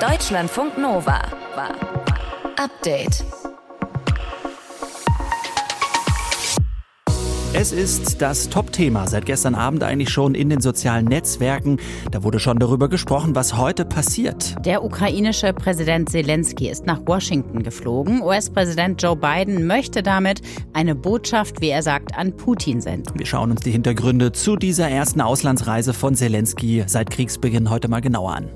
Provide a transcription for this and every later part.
Deutschlandfunk Nova. Update. Es ist das Top-Thema seit gestern Abend eigentlich schon in den sozialen Netzwerken. Da wurde schon darüber gesprochen, was heute passiert. Der ukrainische Präsident Zelensky ist nach Washington geflogen. US-Präsident Joe Biden möchte damit eine Botschaft, wie er sagt, an Putin senden. Wir schauen uns die Hintergründe zu dieser ersten Auslandsreise von Zelensky seit Kriegsbeginn heute mal genauer an.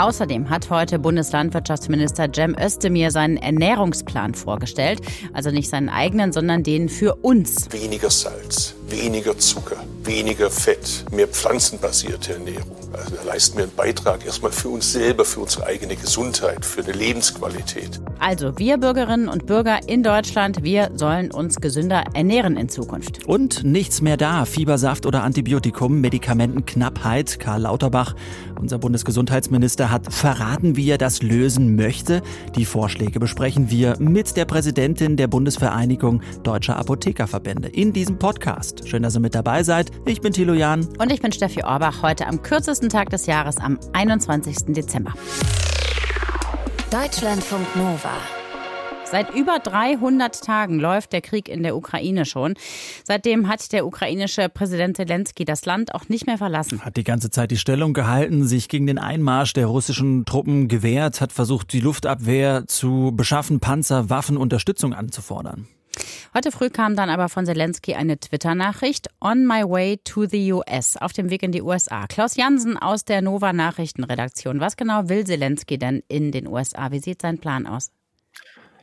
Außerdem hat heute Bundeslandwirtschaftsminister Cem Özdemir seinen Ernährungsplan vorgestellt. Also nicht seinen eigenen, sondern den für uns. Weniger Salz, weniger Zucker, weniger Fett, mehr pflanzenbasierte Ernährung. Also da leisten wir einen Beitrag erstmal für uns selber, für unsere eigene Gesundheit, für eine Lebensqualität. Also wir Bürgerinnen und Bürger in Deutschland, wir sollen uns gesünder ernähren in Zukunft. Und nichts mehr da. Fiebersaft oder Antibiotikum, Medikamentenknappheit. Karl Lauterbach, unser Bundesgesundheitsminister, hat verraten, wie er das lösen möchte. Die Vorschläge besprechen wir mit der Präsidentin der Bundesvereinigung Deutscher Apothekerverbände in diesem Podcast. Schön, dass ihr mit dabei seid. Ich bin Thilo Jan. Und ich bin Steffi Orbach, heute am kürzesten Tag des Jahres, am 21. Dezember. Deutschlandfunk Nova. Seit über 300 Tagen läuft der Krieg in der Ukraine schon. Seitdem hat der ukrainische Präsident Zelensky das Land auch nicht mehr verlassen. Hat die ganze Zeit die Stellung gehalten, sich gegen den Einmarsch der russischen Truppen gewehrt, hat versucht, die Luftabwehr zu beschaffen, Panzer, Waffen, Unterstützung anzufordern. Heute früh kam dann aber von Zelensky eine Twitter-Nachricht. On my way to the US. Auf dem Weg in die USA. Klaus Jansen aus der Nova Nachrichtenredaktion. Was genau will Zelensky denn in den USA? Wie sieht sein Plan aus?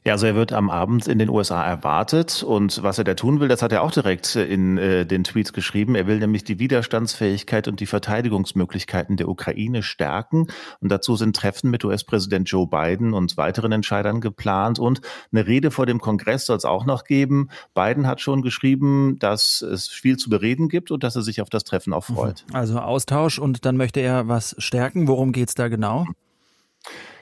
Ja, also er wird am Abend in den USA erwartet und was er da tun will, das hat er auch direkt in äh, den Tweets geschrieben. Er will nämlich die Widerstandsfähigkeit und die Verteidigungsmöglichkeiten der Ukraine stärken und dazu sind Treffen mit US-Präsident Joe Biden und weiteren Entscheidern geplant und eine Rede vor dem Kongress soll es auch noch geben. Biden hat schon geschrieben, dass es viel zu bereden gibt und dass er sich auf das Treffen auch freut. Also Austausch und dann möchte er was stärken. Worum geht's da genau?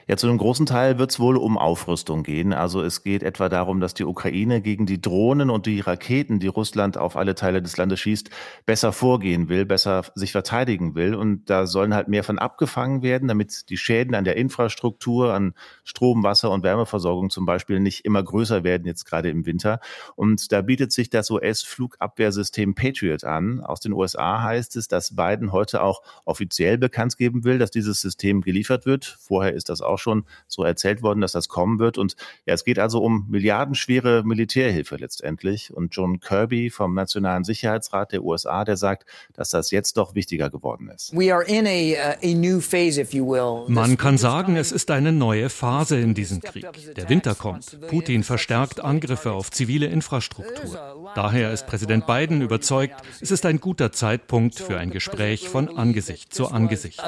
Ja, zu einem großen Teil wird es wohl um Aufrüstung gehen. Also es geht etwa darum, dass die Ukraine gegen die Drohnen und die Raketen, die Russland auf alle Teile des Landes schießt, besser vorgehen will, besser sich verteidigen will. Und da sollen halt mehr von abgefangen werden, damit die Schäden an der Infrastruktur, an Strom, Wasser und Wärmeversorgung zum Beispiel nicht immer größer werden, jetzt gerade im Winter. Und da bietet sich das US-Flugabwehrsystem Patriot an. Aus den USA heißt es, dass Biden heute auch offiziell bekannt geben will, dass dieses System geliefert wird. Vorher ist das auch auch schon so erzählt worden, dass das kommen wird. Und ja, es geht also um milliardenschwere Militärhilfe letztendlich. Und John Kirby vom Nationalen Sicherheitsrat der USA, der sagt, dass das jetzt doch wichtiger geworden ist. Uh, Man kann sagen, es ist eine neue Phase in diesem Krieg. Der Winter kommt. Putin verstärkt Angriffe auf zivile Infrastruktur. Daher ist Präsident Biden überzeugt, es ist ein guter Zeitpunkt für ein Gespräch von Angesicht zu Angesicht.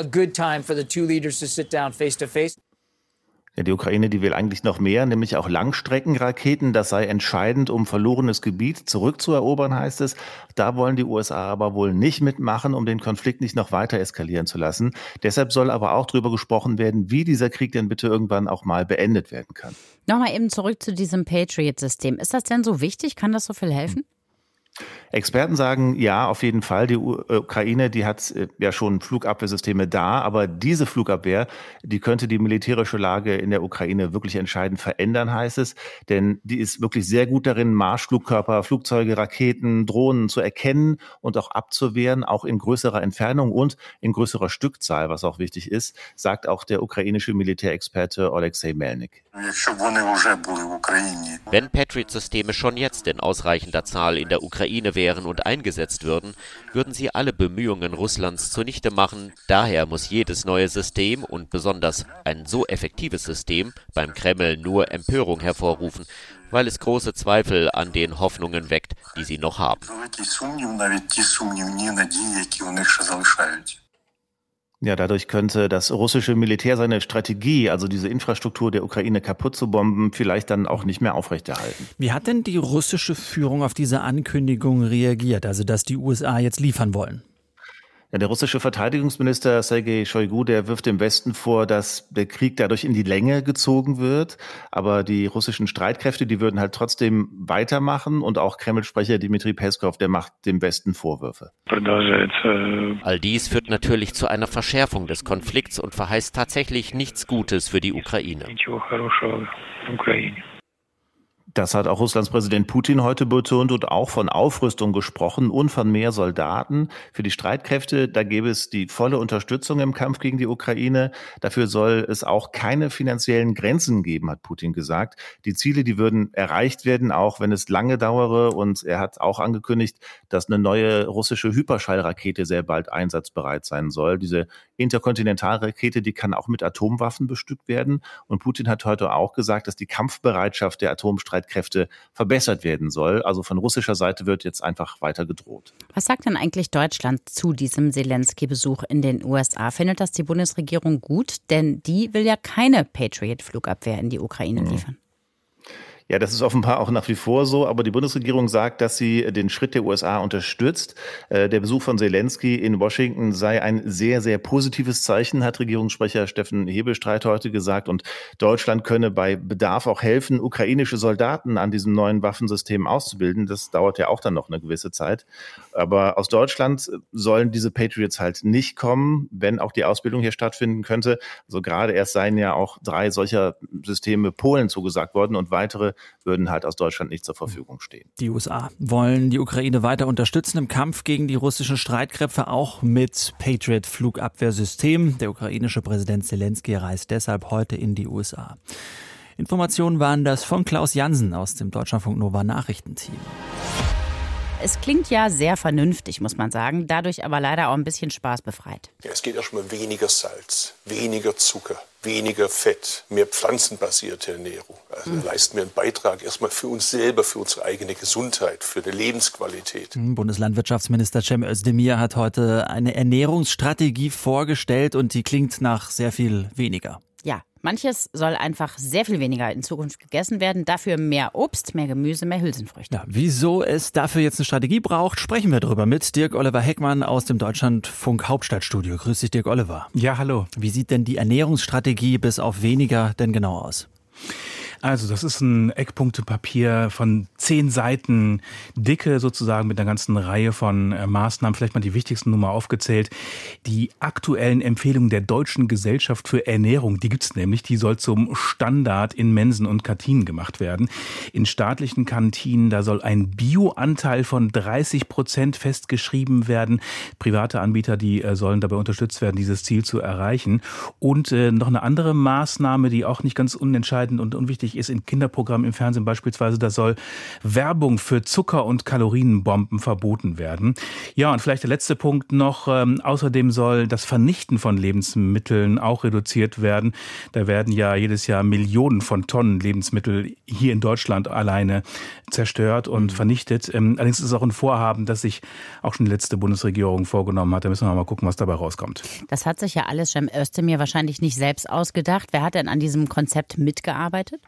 Ja, die Ukraine, die will eigentlich noch mehr, nämlich auch Langstreckenraketen. Das sei entscheidend, um verlorenes Gebiet zurückzuerobern, heißt es. Da wollen die USA aber wohl nicht mitmachen, um den Konflikt nicht noch weiter eskalieren zu lassen. Deshalb soll aber auch darüber gesprochen werden, wie dieser Krieg denn bitte irgendwann auch mal beendet werden kann. Nochmal eben zurück zu diesem Patriot-System. Ist das denn so wichtig? Kann das so viel helfen? Experten sagen, ja, auf jeden Fall. Die äh, Ukraine, die hat äh, ja schon Flugabwehrsysteme da, aber diese Flugabwehr, die könnte die militärische Lage in der Ukraine wirklich entscheidend verändern, heißt es. Denn die ist wirklich sehr gut darin, Marschflugkörper, Flugzeuge, Raketen, Drohnen zu erkennen und auch abzuwehren, auch in größerer Entfernung und in größerer Stückzahl, was auch wichtig ist, sagt auch der ukrainische Militärexperte Alexei Melnik. Wenn Patriot-Systeme schon jetzt in ausreichender Zahl in der Ukraine wären und eingesetzt würden, würden sie alle Bemühungen Russlands zunichte machen. Daher muss jedes neue System und besonders ein so effektives System beim Kreml nur Empörung hervorrufen, weil es große Zweifel an den Hoffnungen weckt, die sie noch haben. Ja, dadurch könnte das russische Militär seine Strategie, also diese Infrastruktur der Ukraine kaputt zu bomben, vielleicht dann auch nicht mehr aufrechterhalten. Wie hat denn die russische Führung auf diese Ankündigung reagiert, also dass die USA jetzt liefern wollen? Ja, der russische Verteidigungsminister Sergei Shoigu, der wirft dem Westen vor, dass der Krieg dadurch in die Länge gezogen wird. Aber die russischen Streitkräfte, die würden halt trotzdem weitermachen. Und auch Kreml-Sprecher Dmitri Peskov, der macht dem Westen Vorwürfe. All dies führt natürlich zu einer Verschärfung des Konflikts und verheißt tatsächlich nichts Gutes für die Ukraine. Das hat auch Russlands Präsident Putin heute betont und auch von Aufrüstung gesprochen und von mehr Soldaten. Für die Streitkräfte, da gäbe es die volle Unterstützung im Kampf gegen die Ukraine. Dafür soll es auch keine finanziellen Grenzen geben, hat Putin gesagt. Die Ziele, die würden erreicht werden, auch wenn es lange dauere. Und er hat auch angekündigt, dass eine neue russische Hyperschallrakete sehr bald einsatzbereit sein soll. Diese Interkontinentalrakete, die kann auch mit Atomwaffen bestückt werden. Und Putin hat heute auch gesagt, dass die Kampfbereitschaft der Atomstreitkräfte Streitkräfte verbessert werden soll. Also von russischer Seite wird jetzt einfach weiter gedroht. Was sagt denn eigentlich Deutschland zu diesem Zelensky-Besuch in den USA? Findet das die Bundesregierung gut? Denn die will ja keine Patriot-Flugabwehr in die Ukraine mhm. Ja, das ist offenbar auch nach wie vor so, aber die Bundesregierung sagt, dass sie den Schritt der USA unterstützt. Äh, der Besuch von Zelensky in Washington sei ein sehr, sehr positives Zeichen, hat Regierungssprecher Steffen Hebelstreit heute gesagt. Und Deutschland könne bei Bedarf auch helfen, ukrainische Soldaten an diesem neuen Waffensystem auszubilden. Das dauert ja auch dann noch eine gewisse Zeit. Aber aus Deutschland sollen diese Patriots halt nicht kommen, wenn auch die Ausbildung hier stattfinden könnte. Also gerade erst seien ja auch drei solcher Systeme Polen zugesagt worden und weitere würden halt aus Deutschland nicht zur Verfügung stehen. Die USA wollen die Ukraine weiter unterstützen im Kampf gegen die russischen Streitkräfte, auch mit Patriot Flugabwehrsystem. Der ukrainische Präsident Zelensky reist deshalb heute in die USA. Informationen waren das von Klaus Jansen aus dem Deutschlandfunk Nova Nachrichtenteam. Es klingt ja sehr vernünftig, muss man sagen, dadurch aber leider auch ein bisschen spaßbefreit. Ja, es geht erstmal weniger Salz, weniger Zucker, weniger Fett, mehr pflanzenbasierte Ernährung. Also mhm. leisten wir einen Beitrag erstmal für uns selber, für unsere eigene Gesundheit, für die Lebensqualität. Hm, Bundeslandwirtschaftsminister Cem Özdemir hat heute eine Ernährungsstrategie vorgestellt und die klingt nach sehr viel weniger. Manches soll einfach sehr viel weniger in Zukunft gegessen werden. Dafür mehr Obst, mehr Gemüse, mehr Hülsenfrüchte. Ja, wieso es dafür jetzt eine Strategie braucht, sprechen wir darüber mit Dirk Oliver Heckmann aus dem Deutschlandfunk Hauptstadtstudio. Grüß dich, Dirk Oliver. Ja, hallo. Wie sieht denn die Ernährungsstrategie bis auf weniger denn genau aus? Also das ist ein Eckpunktepapier von zehn Seiten Dicke sozusagen mit einer ganzen Reihe von äh, Maßnahmen. Vielleicht mal die wichtigsten Nummer aufgezählt. Die aktuellen Empfehlungen der Deutschen Gesellschaft für Ernährung, die gibt's nämlich. Die soll zum Standard in Mensen und Kantinen gemacht werden. In staatlichen Kantinen, da soll ein Bioanteil von 30 Prozent festgeschrieben werden. Private Anbieter, die äh, sollen dabei unterstützt werden, dieses Ziel zu erreichen. Und äh, noch eine andere Maßnahme, die auch nicht ganz unentscheidend und unwichtig wichtig ist in Kinderprogrammen im Fernsehen beispielsweise, da soll Werbung für Zucker- und Kalorienbomben verboten werden. Ja, und vielleicht der letzte Punkt noch. Ähm, außerdem soll das Vernichten von Lebensmitteln auch reduziert werden. Da werden ja jedes Jahr Millionen von Tonnen Lebensmittel hier in Deutschland alleine zerstört und mhm. vernichtet. Ähm, allerdings ist es auch ein Vorhaben, das sich auch schon die letzte Bundesregierung vorgenommen hat. Da müssen wir mal gucken, was dabei rauskommt. Das hat sich ja alles Cem Özdemir wahrscheinlich nicht selbst ausgedacht. Wer hat denn an diesem Konzept mitgearbeitet?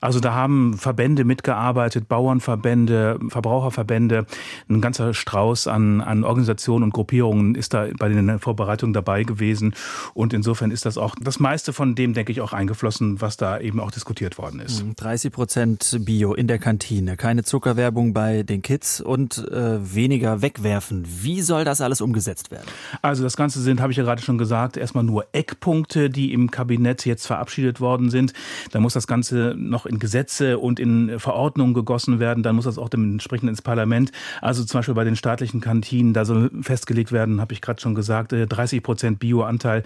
Also da haben Verbände mitgearbeitet, Bauernverbände, Verbraucherverbände, ein ganzer Strauß an, an Organisationen und Gruppierungen ist da bei den Vorbereitungen dabei gewesen. Und insofern ist das auch das meiste von dem, denke ich, auch eingeflossen, was da eben auch diskutiert worden ist. 30 hm, Prozent Bio in der Kantine, keine Zuckerwerbung bei den Kids und äh, weniger wegwerfen. Wie soll das alles umgesetzt werden? Also das Ganze sind, habe ich ja gerade schon gesagt, erstmal nur Eckpunkte, die im Kabinett jetzt verabschiedet worden sind. Da muss das Ganze noch in Gesetze und in Verordnungen gegossen werden, dann muss das auch dementsprechend ins Parlament. Also zum Beispiel bei den staatlichen Kantinen, da soll festgelegt werden, habe ich gerade schon gesagt, 30 äh, Prozent Bioanteil.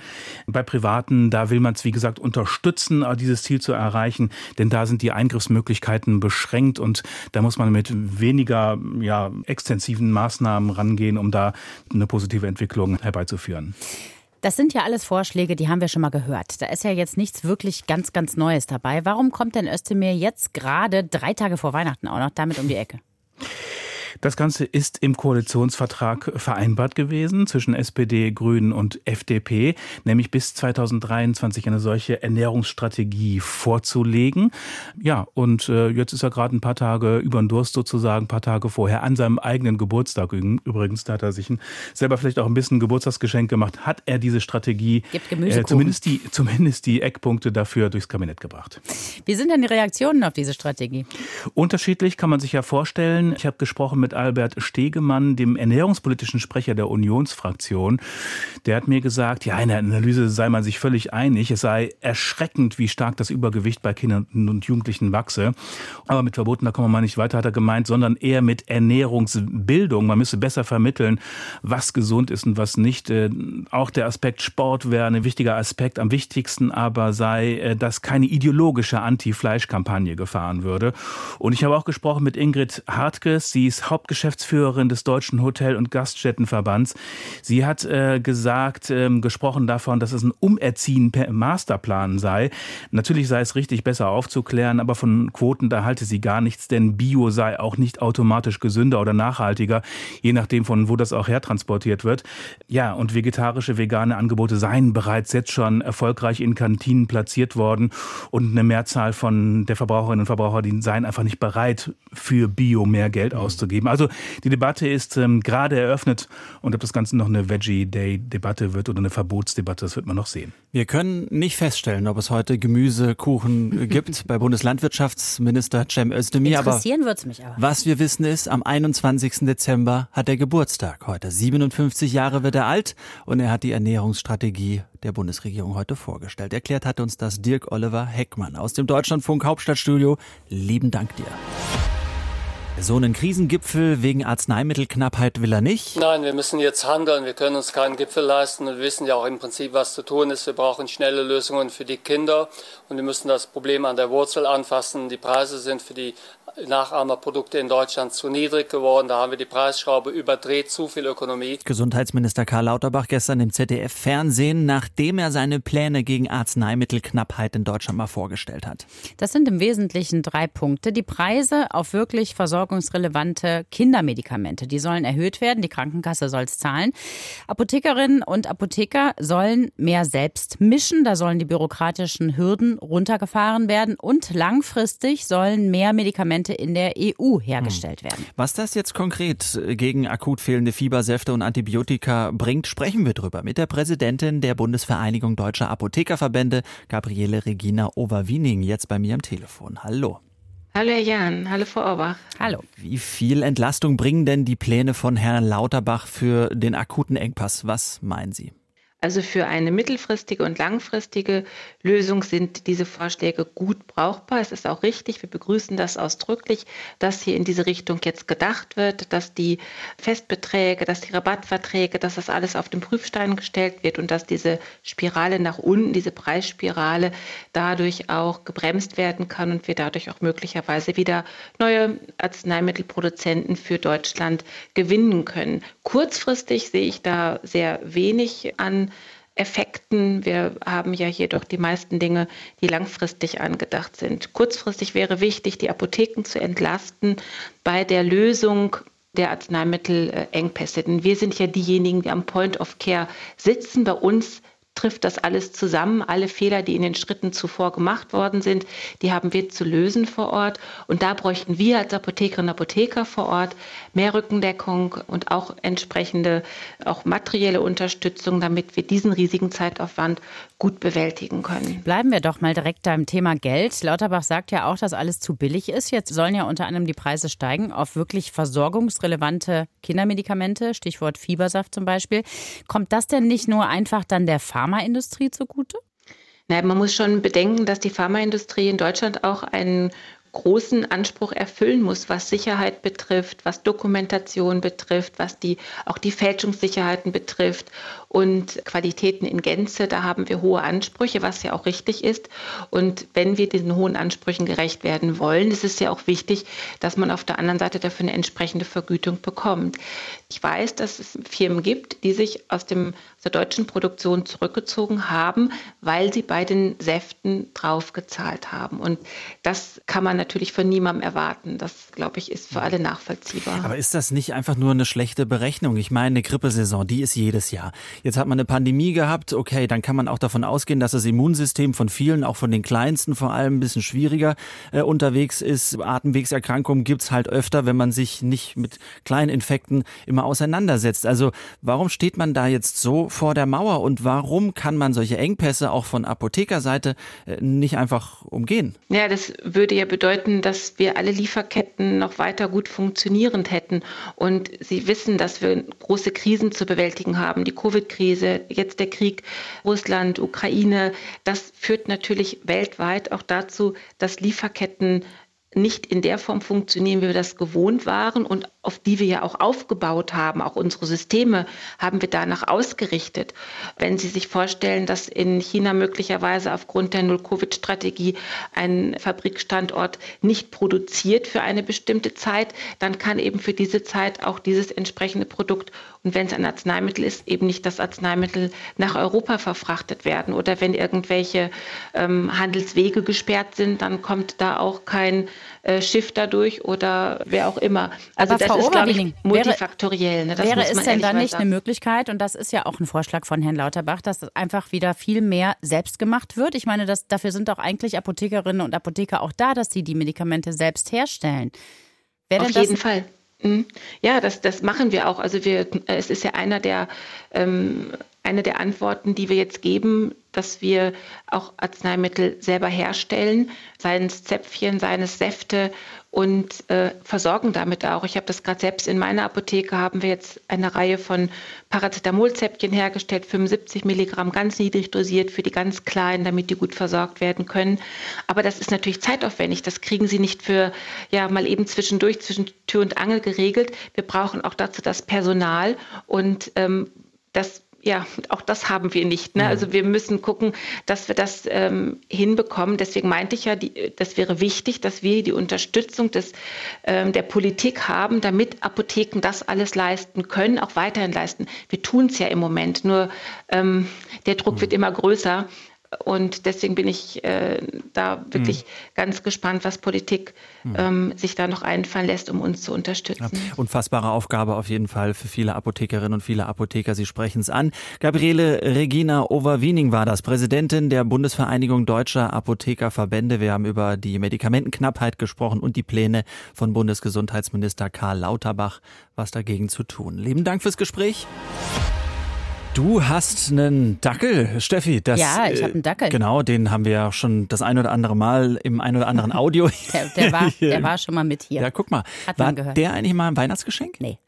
Bei Privaten, da will man es, wie gesagt, unterstützen, äh, dieses Ziel zu erreichen, denn da sind die Eingriffsmöglichkeiten beschränkt und da muss man mit weniger ja, extensiven Maßnahmen rangehen, um da eine positive Entwicklung herbeizuführen. Das sind ja alles Vorschläge, die haben wir schon mal gehört. Da ist ja jetzt nichts wirklich ganz, ganz Neues dabei. Warum kommt denn Özdemir jetzt gerade drei Tage vor Weihnachten auch noch damit um die Ecke? Das Ganze ist im Koalitionsvertrag vereinbart gewesen zwischen SPD, Grünen und FDP, nämlich bis 2023 eine solche Ernährungsstrategie vorzulegen. Ja, und äh, jetzt ist er gerade ein paar Tage über den Durst sozusagen, ein paar Tage vorher, an seinem eigenen Geburtstag übrigens, da hat er sich ein, selber vielleicht auch ein bisschen Geburtstagsgeschenk gemacht, hat er diese Strategie, äh, zumindest, die, zumindest die Eckpunkte dafür durchs Kabinett gebracht. Wie sind denn die Reaktionen auf diese Strategie? Unterschiedlich kann man sich ja vorstellen. Ich habe gesprochen mit Albert Stegemann, dem ernährungspolitischen Sprecher der Unionsfraktion. Der hat mir gesagt, ja, in der Analyse sei man sich völlig einig. Es sei erschreckend, wie stark das Übergewicht bei Kindern und Jugendlichen wachse. Aber mit Verboten, da kommen wir mal nicht weiter, hat er gemeint, sondern eher mit Ernährungsbildung. Man müsse besser vermitteln, was gesund ist und was nicht. Äh, auch der Aspekt Sport wäre ein wichtiger Aspekt. Am wichtigsten aber sei, äh, dass keine ideologische Anti-Fleisch-Kampagne gefahren würde. Und ich habe auch gesprochen mit Ingrid Hartges. Sie ist Hauptgeschäftsführerin des Deutschen Hotel- und Gaststättenverbands. Sie hat äh, gesagt, äh, gesprochen davon, dass es ein Umerziehen per Masterplan sei. Natürlich sei es richtig, besser aufzuklären, aber von Quoten da halte sie gar nichts, denn Bio sei auch nicht automatisch gesünder oder nachhaltiger, je nachdem von wo das auch hertransportiert wird. Ja, und vegetarische, vegane Angebote seien bereits jetzt schon erfolgreich in Kantinen platziert worden und eine Mehrzahl von der Verbraucherinnen und Verbraucher, die seien einfach nicht bereit, für Bio mehr Geld auszugeben. Also die Debatte ist ähm, gerade eröffnet und ob das Ganze noch eine Veggie Day Debatte wird oder eine Verbotsdebatte, das wird man noch sehen. Wir können nicht feststellen, ob es heute Gemüsekuchen gibt bei Bundeslandwirtschaftsminister Cem Özdemir. Interessieren wird es mich aber. Was wir wissen ist, am 21. Dezember hat er Geburtstag heute. 57 Jahre wird er alt und er hat die Ernährungsstrategie der Bundesregierung heute vorgestellt. Erklärt hat uns das Dirk Oliver Heckmann aus dem Deutschlandfunk Hauptstadtstudio. Lieben Dank dir. So einen Krisengipfel wegen Arzneimittelknappheit will er nicht. Nein, wir müssen jetzt handeln. Wir können uns keinen Gipfel leisten und wir wissen ja auch im Prinzip, was zu tun ist. Wir brauchen schnelle Lösungen für die Kinder und wir müssen das Problem an der Wurzel anfassen. Die Preise sind für die Nachahmerprodukte in Deutschland zu niedrig geworden. Da haben wir die Preisschraube überdreht, zu viel Ökonomie. Gesundheitsminister Karl Lauterbach gestern im ZDF-Fernsehen, nachdem er seine Pläne gegen Arzneimittelknappheit in Deutschland mal vorgestellt hat. Das sind im Wesentlichen drei Punkte. Die Preise auf wirklich versorgungsrelevante Kindermedikamente, die sollen erhöht werden. Die Krankenkasse soll es zahlen. Apothekerinnen und Apotheker sollen mehr selbst mischen. Da sollen die bürokratischen Hürden runtergefahren werden. Und langfristig sollen mehr Medikamente Medikamente in der EU hergestellt hm. werden. Was das jetzt konkret gegen akut fehlende Fiebersäfte und Antibiotika bringt, sprechen wir drüber mit der Präsidentin der Bundesvereinigung Deutscher Apothekerverbände, Gabriele Regina Overwiening, jetzt bei mir am Telefon. Hallo. Hallo Herr Jan, hallo Frau Orbach. Hallo. Wie viel Entlastung bringen denn die Pläne von Herrn Lauterbach für den akuten Engpass? Was meinen Sie? Also für eine mittelfristige und langfristige Lösung sind diese Vorschläge gut brauchbar. Es ist auch richtig, wir begrüßen das ausdrücklich, dass hier in diese Richtung jetzt gedacht wird, dass die Festbeträge, dass die Rabattverträge, dass das alles auf den Prüfstein gestellt wird und dass diese Spirale nach unten, diese Preisspirale dadurch auch gebremst werden kann und wir dadurch auch möglicherweise wieder neue Arzneimittelproduzenten für Deutschland gewinnen können. Kurzfristig sehe ich da sehr wenig an Effekten. Wir haben ja hier doch die meisten Dinge, die langfristig angedacht sind. Kurzfristig wäre wichtig, die Apotheken zu entlasten bei der Lösung der Arzneimittelengpässe. Denn wir sind ja diejenigen, die am Point of Care sitzen. Bei uns trifft das alles zusammen. Alle Fehler, die in den Schritten zuvor gemacht worden sind, die haben wir zu lösen vor Ort. Und da bräuchten wir als Apothekerinnen und Apotheker vor Ort mehr Rückendeckung und auch entsprechende, auch materielle Unterstützung, damit wir diesen riesigen Zeitaufwand gut bewältigen können. Bleiben wir doch mal direkt beim Thema Geld. Lauterbach sagt ja auch, dass alles zu billig ist. Jetzt sollen ja unter anderem die Preise steigen auf wirklich versorgungsrelevante Kindermedikamente, Stichwort Fiebersaft zum Beispiel. Kommt das denn nicht nur einfach dann der Pharma Pharmaindustrie zugute? Nein, man muss schon bedenken, dass die Pharmaindustrie in Deutschland auch einen großen Anspruch erfüllen muss, was Sicherheit betrifft, was Dokumentation betrifft, was die, auch die Fälschungssicherheiten betrifft und Qualitäten in Gänze. Da haben wir hohe Ansprüche, was ja auch richtig ist. Und wenn wir diesen hohen Ansprüchen gerecht werden wollen, ist es ja auch wichtig, dass man auf der anderen Seite dafür eine entsprechende Vergütung bekommt. Ich weiß, dass es Firmen gibt, die sich aus dem der deutschen Produktion zurückgezogen haben, weil sie bei den Säften draufgezahlt haben. Und das kann man natürlich von niemandem erwarten. Das, glaube ich, ist für alle nachvollziehbar. Aber ist das nicht einfach nur eine schlechte Berechnung? Ich meine, eine Grippesaison, die ist jedes Jahr. Jetzt hat man eine Pandemie gehabt, okay, dann kann man auch davon ausgehen, dass das Immunsystem von vielen, auch von den Kleinsten vor allem, ein bisschen schwieriger äh, unterwegs ist. Atemwegserkrankungen gibt es halt öfter, wenn man sich nicht mit kleinen Infekten immer auseinandersetzt. Also warum steht man da jetzt so vor der Mauer und warum kann man solche Engpässe auch von Apothekerseite äh, nicht einfach umgehen? Ja, das würde ja bedeuten, dass wir alle Lieferketten noch weiter gut funktionierend hätten. Und Sie wissen, dass wir große Krisen zu bewältigen haben. Die Covid-Krise, jetzt der Krieg Russland, Ukraine. Das führt natürlich weltweit auch dazu, dass Lieferketten nicht in der Form funktionieren, wie wir das gewohnt waren und auf die wir ja auch aufgebaut haben. Auch unsere Systeme haben wir danach ausgerichtet. Wenn Sie sich vorstellen, dass in China möglicherweise aufgrund der Null-Covid-Strategie ein Fabrikstandort nicht produziert für eine bestimmte Zeit, dann kann eben für diese Zeit auch dieses entsprechende Produkt und wenn es ein Arzneimittel ist, eben nicht das Arzneimittel nach Europa verfrachtet werden. Oder wenn irgendwelche ähm, Handelswege gesperrt sind, dann kommt da auch kein äh, Schiff dadurch oder wer auch immer. Also Aber das Frau ist, glaube ich, multifaktoriell. Ne? wäre es denn dann nicht eine Möglichkeit, und das ist ja auch ein Vorschlag von Herrn Lauterbach, dass einfach wieder viel mehr selbst gemacht wird? Ich meine, das, dafür sind doch eigentlich Apothekerinnen und Apotheker auch da, dass sie die Medikamente selbst herstellen. Wäre Auf jeden Fall. Mhm. Ja, das, das machen wir auch. Also wir, es ist ja einer der, ähm, eine der Antworten, die wir jetzt geben, dass wir auch Arzneimittel selber herstellen, seien es Zäpfchen, seien es Säfte und äh, versorgen damit auch. Ich habe das gerade selbst in meiner Apotheke, haben wir jetzt eine Reihe von Paracetamolzäpfchen hergestellt, 75 Milligramm ganz niedrig dosiert für die ganz Kleinen, damit die gut versorgt werden können. Aber das ist natürlich zeitaufwendig. Das kriegen Sie nicht für, ja, mal eben zwischendurch, zwischen Tür und Angel geregelt. Wir brauchen auch dazu das Personal und ähm, das ja, auch das haben wir nicht. Ne? Also wir müssen gucken, dass wir das ähm, hinbekommen. Deswegen meinte ich ja, die, das wäre wichtig, dass wir die Unterstützung des, ähm, der Politik haben, damit Apotheken das alles leisten können, auch weiterhin leisten. Wir tun es ja im Moment, nur ähm, der Druck mhm. wird immer größer. Und deswegen bin ich äh, da wirklich mhm. ganz gespannt, was Politik mhm. ähm, sich da noch einfallen lässt, um uns zu unterstützen. Ja, unfassbare Aufgabe auf jeden Fall für viele Apothekerinnen und viele Apotheker. Sie sprechen es an. Gabriele Regina Overwiening war das, Präsidentin der Bundesvereinigung Deutscher Apothekerverbände. Wir haben über die Medikamentenknappheit gesprochen und die Pläne von Bundesgesundheitsminister Karl Lauterbach, was dagegen zu tun. Lieben Dank fürs Gespräch. Du hast einen Dackel, Steffi. Das, ja, ich habe einen Dackel. Genau, den haben wir ja schon das ein oder andere Mal im ein oder anderen Audio. der, der, war, der war schon mal mit hier. Ja, guck mal. Hat war gehört. der eigentlich mal ein Weihnachtsgeschenk? Nee,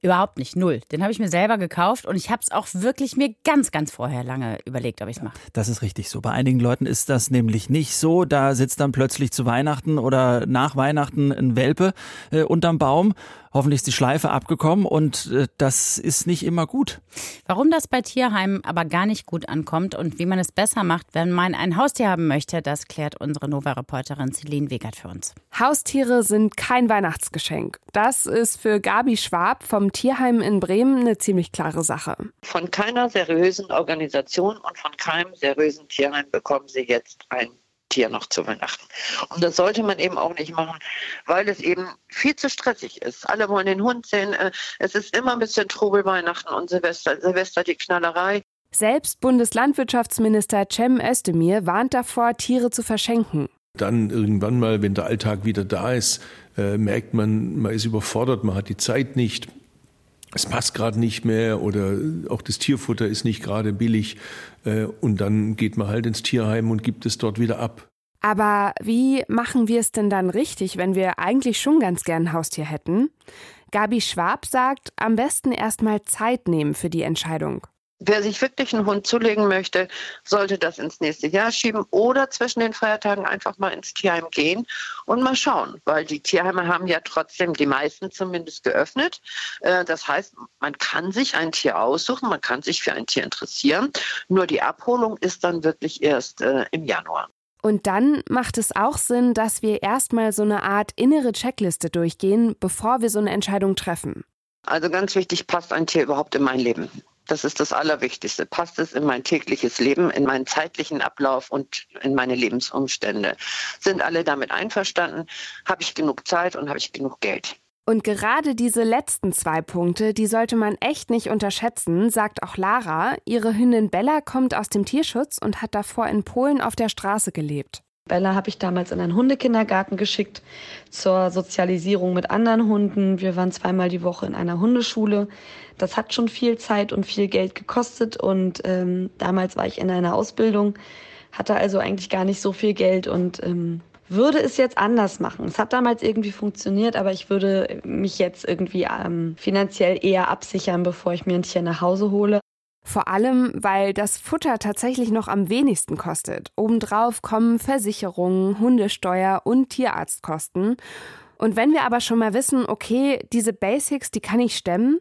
überhaupt nicht. Null. Den habe ich mir selber gekauft und ich habe es auch wirklich mir ganz, ganz vorher lange überlegt, ob ich es mache. Das ist richtig so. Bei einigen Leuten ist das nämlich nicht so. Da sitzt dann plötzlich zu Weihnachten oder nach Weihnachten ein Welpe äh, unterm Baum hoffentlich ist die Schleife abgekommen und äh, das ist nicht immer gut. Warum das bei Tierheimen aber gar nicht gut ankommt und wie man es besser macht, wenn man ein Haustier haben möchte, das klärt unsere Nova-Reporterin Celine Wegert für uns. Haustiere sind kein Weihnachtsgeschenk. Das ist für Gabi Schwab vom Tierheim in Bremen eine ziemlich klare Sache. Von keiner seriösen Organisation und von keinem seriösen Tierheim bekommen sie jetzt ein Tier noch zu Weihnachten. Und das sollte man eben auch nicht machen, weil es eben viel zu stressig ist. Alle wollen den Hund sehen. Äh, es ist immer ein bisschen Trubel Weihnachten und Silvester. Silvester die Knallerei. Selbst Bundeslandwirtschaftsminister Cem Özdemir warnt davor, Tiere zu verschenken. Dann irgendwann mal, wenn der Alltag wieder da ist, äh, merkt man, man ist überfordert, man hat die Zeit nicht es passt gerade nicht mehr oder auch das Tierfutter ist nicht gerade billig äh, und dann geht man halt ins Tierheim und gibt es dort wieder ab. Aber wie machen wir es denn dann richtig, wenn wir eigentlich schon ganz gern ein Haustier hätten? Gabi Schwab sagt, am besten erst mal Zeit nehmen für die Entscheidung. Wer sich wirklich einen Hund zulegen möchte, sollte das ins nächste Jahr schieben oder zwischen den Feiertagen einfach mal ins Tierheim gehen und mal schauen, weil die Tierheime haben ja trotzdem die meisten zumindest geöffnet. Äh, das heißt, man kann sich ein Tier aussuchen, man kann sich für ein Tier interessieren, nur die Abholung ist dann wirklich erst äh, im Januar. Und dann macht es auch Sinn, dass wir erstmal so eine Art innere Checkliste durchgehen, bevor wir so eine Entscheidung treffen. Also ganz wichtig, passt ein Tier überhaupt in mein Leben? Das ist das Allerwichtigste. Passt es in mein tägliches Leben, in meinen zeitlichen Ablauf und in meine Lebensumstände? Sind alle damit einverstanden? Habe ich genug Zeit und habe ich genug Geld? Und gerade diese letzten zwei Punkte, die sollte man echt nicht unterschätzen, sagt auch Lara. Ihre Hündin Bella kommt aus dem Tierschutz und hat davor in Polen auf der Straße gelebt. Bella habe ich damals in einen Hundekindergarten geschickt zur Sozialisierung mit anderen Hunden. Wir waren zweimal die Woche in einer Hundeschule. Das hat schon viel Zeit und viel Geld gekostet und ähm, damals war ich in einer Ausbildung, hatte also eigentlich gar nicht so viel Geld und ähm, würde es jetzt anders machen. Es hat damals irgendwie funktioniert, aber ich würde mich jetzt irgendwie ähm, finanziell eher absichern, bevor ich mir ein Tier nach Hause hole. Vor allem, weil das Futter tatsächlich noch am wenigsten kostet. Obendrauf kommen Versicherungen, Hundesteuer und Tierarztkosten. Und wenn wir aber schon mal wissen, okay, diese Basics, die kann ich stemmen,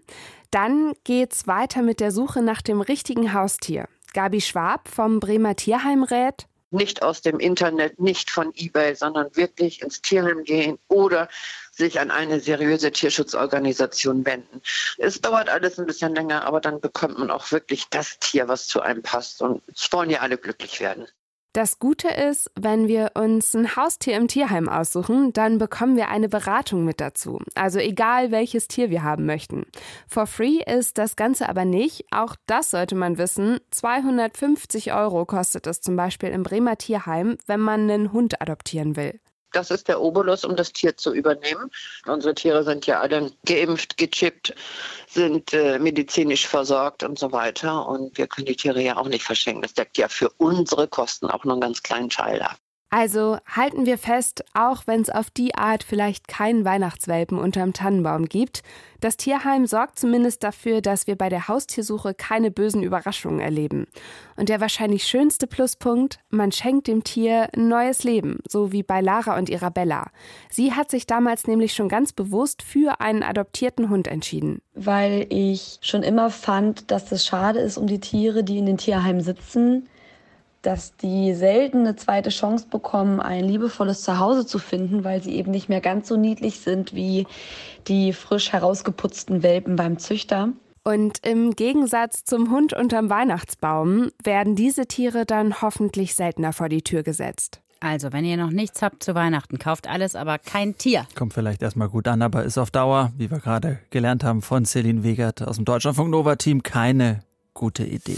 dann geht's weiter mit der Suche nach dem richtigen Haustier. Gabi Schwab vom Bremer Tierheim rät, nicht aus dem Internet, nicht von eBay, sondern wirklich ins Tierheim gehen oder sich an eine seriöse Tierschutzorganisation wenden. Es dauert alles ein bisschen länger, aber dann bekommt man auch wirklich das Tier, was zu einem passt. Und es wollen ja alle glücklich werden. Das Gute ist, wenn wir uns ein Haustier im Tierheim aussuchen, dann bekommen wir eine Beratung mit dazu. Also egal, welches Tier wir haben möchten. For free ist das Ganze aber nicht. Auch das sollte man wissen. 250 Euro kostet es zum Beispiel im Bremer Tierheim, wenn man einen Hund adoptieren will. Das ist der Obolus, um das Tier zu übernehmen. Unsere Tiere sind ja alle geimpft, gechippt, sind äh, medizinisch versorgt und so weiter. Und wir können die Tiere ja auch nicht verschenken. Das deckt ja für unsere Kosten auch nur einen ganz kleinen Teil ab. Also halten wir fest, auch wenn es auf die Art vielleicht keinen Weihnachtswelpen unterm Tannenbaum gibt, das Tierheim sorgt zumindest dafür, dass wir bei der Haustiersuche keine bösen Überraschungen erleben. Und der wahrscheinlich schönste Pluspunkt, man schenkt dem Tier ein neues Leben, so wie bei Lara und ihrer Bella. Sie hat sich damals nämlich schon ganz bewusst für einen adoptierten Hund entschieden. Weil ich schon immer fand, dass es schade ist um die Tiere, die in den Tierheimen sitzen, dass die selten eine zweite Chance bekommen, ein liebevolles Zuhause zu finden, weil sie eben nicht mehr ganz so niedlich sind wie die frisch herausgeputzten Welpen beim Züchter. Und im Gegensatz zum Hund unterm Weihnachtsbaum werden diese Tiere dann hoffentlich seltener vor die Tür gesetzt. Also, wenn ihr noch nichts habt zu Weihnachten, kauft alles, aber kein Tier. Kommt vielleicht erstmal gut an, aber ist auf Dauer, wie wir gerade gelernt haben von Celine Wegert aus dem Deutschlandfunk Nova Team, keine gute Idee.